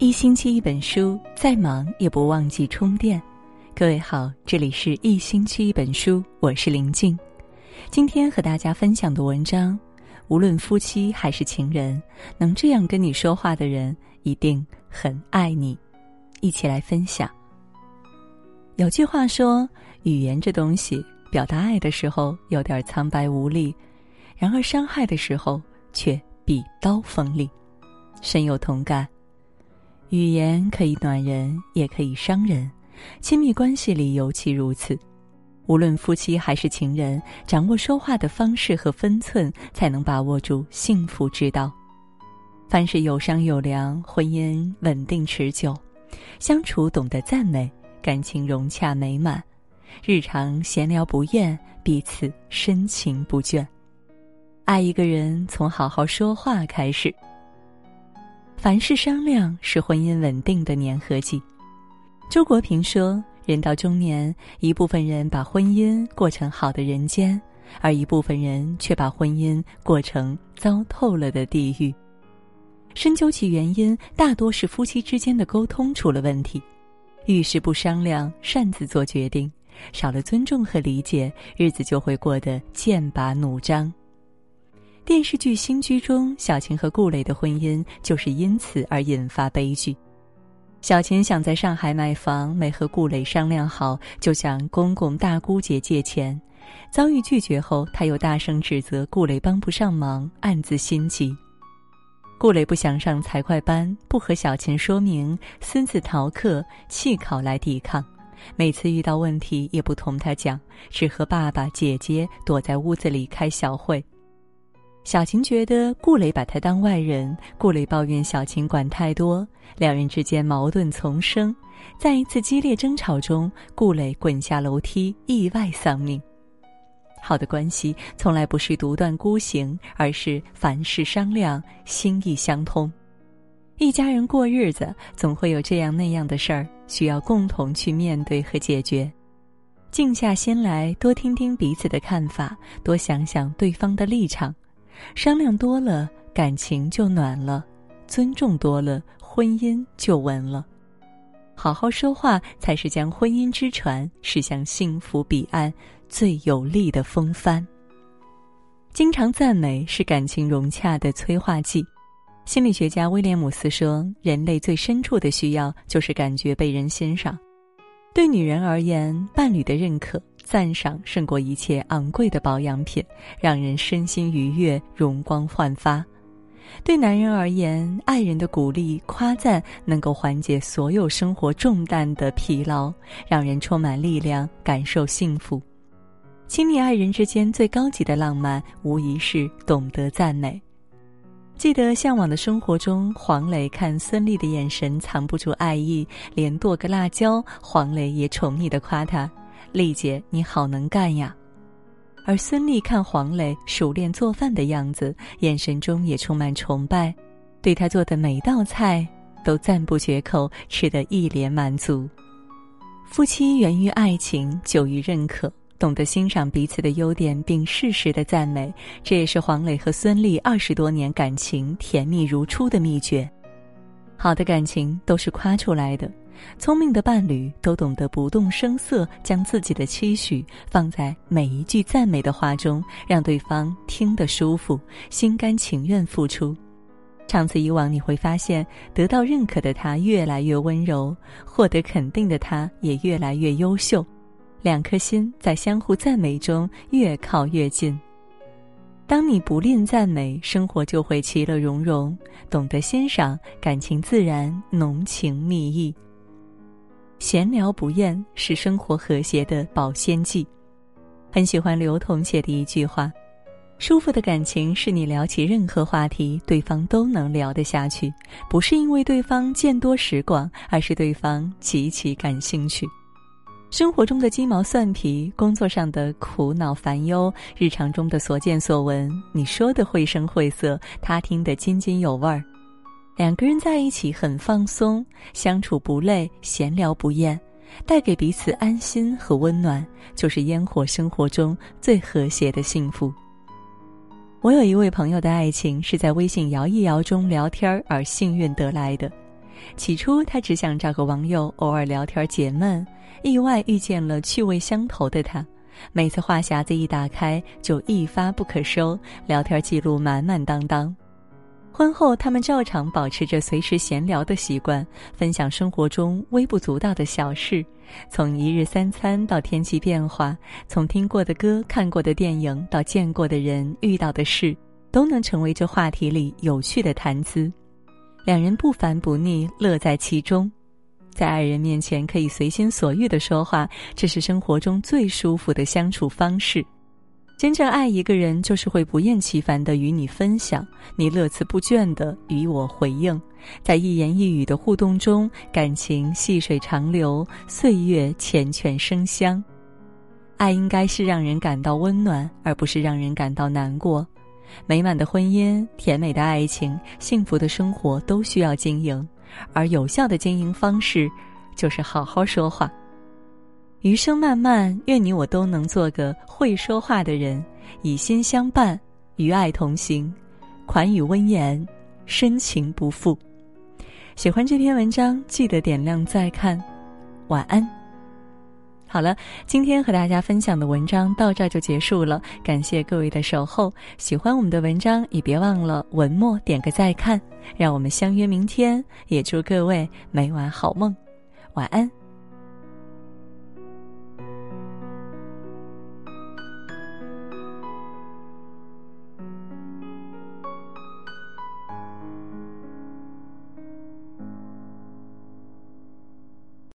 一星期一本书，再忙也不忘记充电。各位好，这里是一星期一本书，我是林静。今天和大家分享的文章，无论夫妻还是情人，能这样跟你说话的人，一定很爱你。一起来分享。有句话说，语言这东西，表达爱的时候有点苍白无力，然而伤害的时候却比刀锋利，深有同感。语言可以暖人，也可以伤人，亲密关系里尤其如此。无论夫妻还是情人，掌握说话的方式和分寸，才能把握住幸福之道。凡事有商有量，婚姻稳定持久；相处懂得赞美，感情融洽美满；日常闲聊不厌，彼此深情不倦。爱一个人，从好好说话开始。凡事商量是婚姻稳定的粘合剂。周国平说：“人到中年，一部分人把婚姻过成好的人间，而一部分人却把婚姻过成糟透了的地狱。深究其原因，大多是夫妻之间的沟通出了问题，遇事不商量，擅自做决定，少了尊重和理解，日子就会过得剑拔弩张。”电视剧《新居》中，小琴和顾磊的婚姻就是因此而引发悲剧。小琴想在上海买房，没和顾磊商量好，就向公公大姑姐借钱，遭遇拒绝后，她又大声指责顾磊帮不上忙，暗自心急。顾磊不想上财会班，不和小琴说明，私自逃课弃考来抵抗。每次遇到问题也不同他讲，只和爸爸姐姐躲在屋子里开小会。小琴觉得顾磊把她当外人，顾磊抱怨小琴管太多，两人之间矛盾丛生。在一次激烈争吵中，顾磊滚下楼梯，意外丧命。好的关系从来不是独断孤行，而是凡事商量，心意相通。一家人过日子，总会有这样那样的事儿，需要共同去面对和解决。静下心来，多听听彼此的看法，多想想对方的立场。商量多了，感情就暖了；尊重多了，婚姻就稳了。好好说话，才是将婚姻之船驶向幸福彼岸最有力的风帆。经常赞美是感情融洽的催化剂。心理学家威廉姆斯说：“人类最深处的需要就是感觉被人欣赏。对女人而言，伴侣的认可。”赞赏胜过一切昂贵的保养品，让人身心愉悦、容光焕发。对男人而言，爱人的鼓励、夸赞能够缓解所有生活重担的疲劳，让人充满力量，感受幸福。亲密爱人之间最高级的浪漫，无疑是懂得赞美。记得《向往的生活》中，黄磊看孙俪的眼神藏不住爱意，连剁个辣椒，黄磊也宠溺的夸她。丽姐，你好能干呀！而孙俪看黄磊熟练做饭的样子，眼神中也充满崇拜，对他做的每道菜都赞不绝口，吃得一脸满足。夫妻源于爱情，久于认可，懂得欣赏彼此的优点并适时的赞美，这也是黄磊和孙俪二十多年感情甜蜜如初的秘诀。好的感情都是夸出来的。聪明的伴侣都懂得不动声色，将自己的期许放在每一句赞美的话中，让对方听得舒服，心甘情愿付出。长此以往，你会发现，得到认可的他越来越温柔，获得肯定的他也越来越优秀，两颗心在相互赞美中越靠越近。当你不吝赞美，生活就会其乐融融；懂得欣赏，感情自然浓情蜜意。闲聊不厌是生活和谐的保鲜剂。很喜欢刘同写的一句话：“舒服的感情是你聊起任何话题，对方都能聊得下去，不是因为对方见多识广，而是对方极其感兴趣。生活中的鸡毛蒜皮，工作上的苦恼烦忧，日常中的所见所闻，你说的绘声绘色，他听得津津有味儿。”两个人在一起很放松，相处不累，闲聊不厌，带给彼此安心和温暖，就是烟火生活中最和谐的幸福。我有一位朋友的爱情是在微信摇一摇中聊天而幸运得来的，起初，他只想找个网友偶尔聊天解闷，意外遇见了趣味相投的他。每次话匣子一打开，就一发不可收，聊天记录满满当当。婚后，他们照常保持着随时闲聊的习惯，分享生活中微不足道的小事，从一日三餐到天气变化，从听过的歌、看过的电影到见过的人、遇到的事，都能成为这话题里有趣的谈资。两人不烦不腻，乐在其中。在爱人面前可以随心所欲的说话，这是生活中最舒服的相处方式。真正爱一个人，就是会不厌其烦的与你分享，你乐此不倦的与我回应，在一言一语的互动中，感情细水长流，岁月缱绻生香。爱应该是让人感到温暖，而不是让人感到难过。美满的婚姻、甜美的爱情、幸福的生活都需要经营。而有效的经营方式，就是好好说话。余生漫漫，愿你我都能做个会说话的人，以心相伴，与爱同行，款语温言，深情不负。喜欢这篇文章，记得点亮再看。晚安。好了，今天和大家分享的文章到这就结束了，感谢各位的守候。喜欢我们的文章，也别忘了文末点个再看。让我们相约明天，也祝各位每晚好梦，晚安。